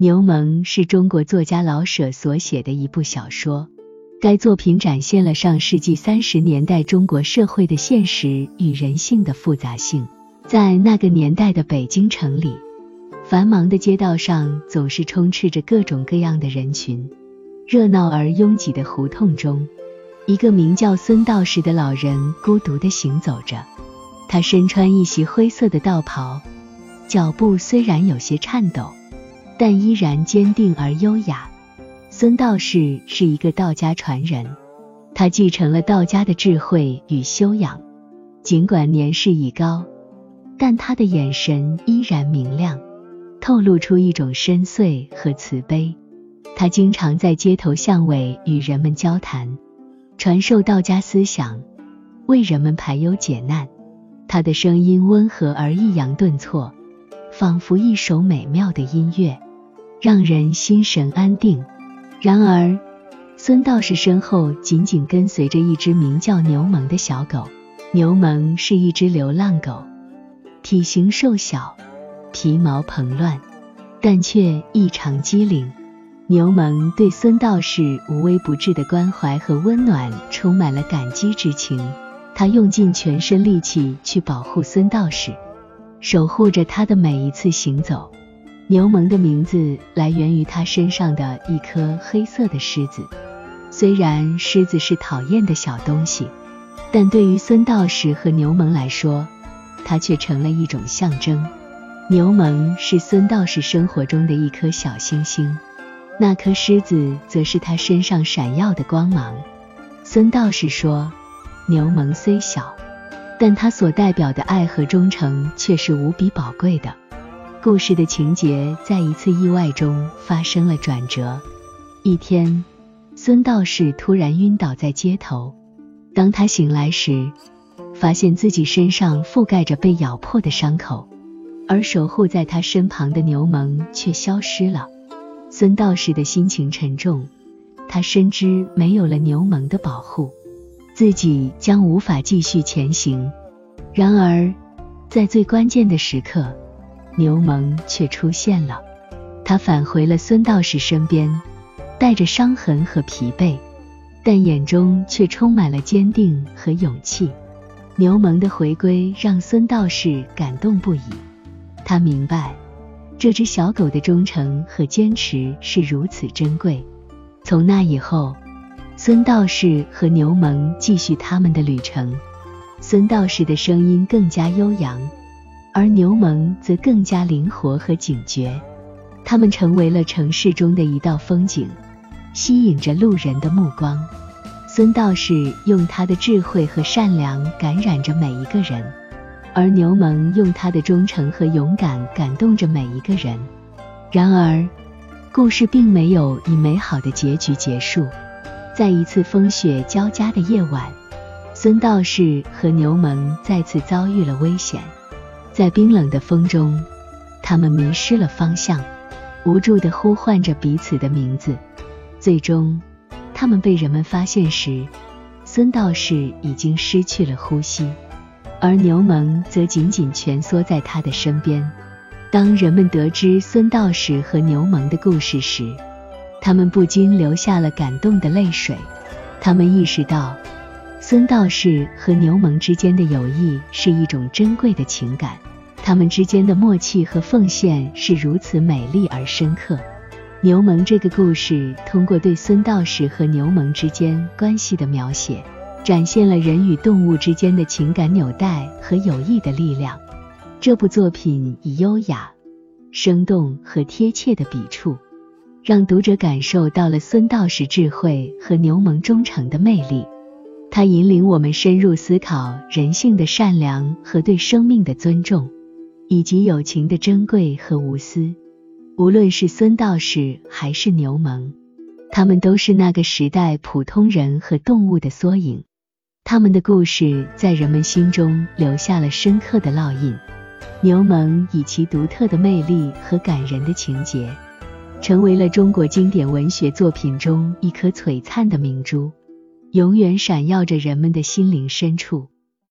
牛虻是中国作家老舍所写的一部小说。该作品展现了上世纪三十年代中国社会的现实与人性的复杂性。在那个年代的北京城里，繁忙的街道上总是充斥着各种各样的人群。热闹而拥挤的胡同中，一个名叫孙道士的老人孤独地行走着。他身穿一袭灰色的道袍，脚步虽然有些颤抖，但依然坚定而优雅。孙道士是一个道家传人，他继承了道家的智慧与修养。尽管年事已高，但他的眼神依然明亮，透露出一种深邃和慈悲。他经常在街头巷尾与人们交谈，传授道家思想，为人们排忧解难。他的声音温和而抑扬顿挫，仿佛一首美妙的音乐，让人心神安定。然而，孙道士身后紧紧跟随着一只名叫牛虻的小狗。牛虻是一只流浪狗，体型瘦小，皮毛蓬乱，但却异常机灵。牛虻对孙道士无微不至的关怀和温暖充满了感激之情，他用尽全身力气去保护孙道士，守护着他的每一次行走。牛虻的名字来源于它身上的一颗黑色的狮子。虽然狮子是讨厌的小东西，但对于孙道士和牛虻来说，它却成了一种象征。牛虻是孙道士生活中的一颗小星星，那颗狮子则是他身上闪耀的光芒。孙道士说：“牛虻虽小，但它所代表的爱和忠诚却是无比宝贵的。”故事的情节在一次意外中发生了转折。一天，孙道士突然晕倒在街头。当他醒来时，发现自己身上覆盖着被咬破的伤口，而守护在他身旁的牛虻却消失了。孙道士的心情沉重，他深知没有了牛虻的保护，自己将无法继续前行。然而，在最关键的时刻，牛虻却出现了，他返回了孙道士身边，带着伤痕和疲惫，但眼中却充满了坚定和勇气。牛虻的回归让孙道士感动不已，他明白这只小狗的忠诚和坚持是如此珍贵。从那以后，孙道士和牛虻继续他们的旅程。孙道士的声音更加悠扬。而牛虻则更加灵活和警觉，它们成为了城市中的一道风景，吸引着路人的目光。孙道士用他的智慧和善良感染着每一个人，而牛虻用他的忠诚和勇敢感动着每一个人。然而，故事并没有以美好的结局结束。在一次风雪交加的夜晚，孙道士和牛虻再次遭遇了危险。在冰冷的风中，他们迷失了方向，无助地呼唤着彼此的名字。最终，他们被人们发现时，孙道士已经失去了呼吸，而牛虻则紧紧蜷缩在他的身边。当人们得知孙道士和牛虻的故事时，他们不禁流下了感动的泪水。他们意识到，孙道士和牛虻之间的友谊是一种珍贵的情感。他们之间的默契和奉献是如此美丽而深刻。牛虻这个故事通过对孙道士和牛虻之间关系的描写，展现了人与动物之间的情感纽带和友谊的力量。这部作品以优雅、生动和贴切的笔触，让读者感受到了孙道士智慧和牛虻忠诚的魅力。它引领我们深入思考人性的善良和对生命的尊重。以及友情的珍贵和无私，无论是孙道士还是牛虻，他们都是那个时代普通人和动物的缩影。他们的故事在人们心中留下了深刻的烙印。牛虻以其独特的魅力和感人的情节，成为了中国经典文学作品中一颗璀璨的明珠，永远闪耀着人们的心灵深处。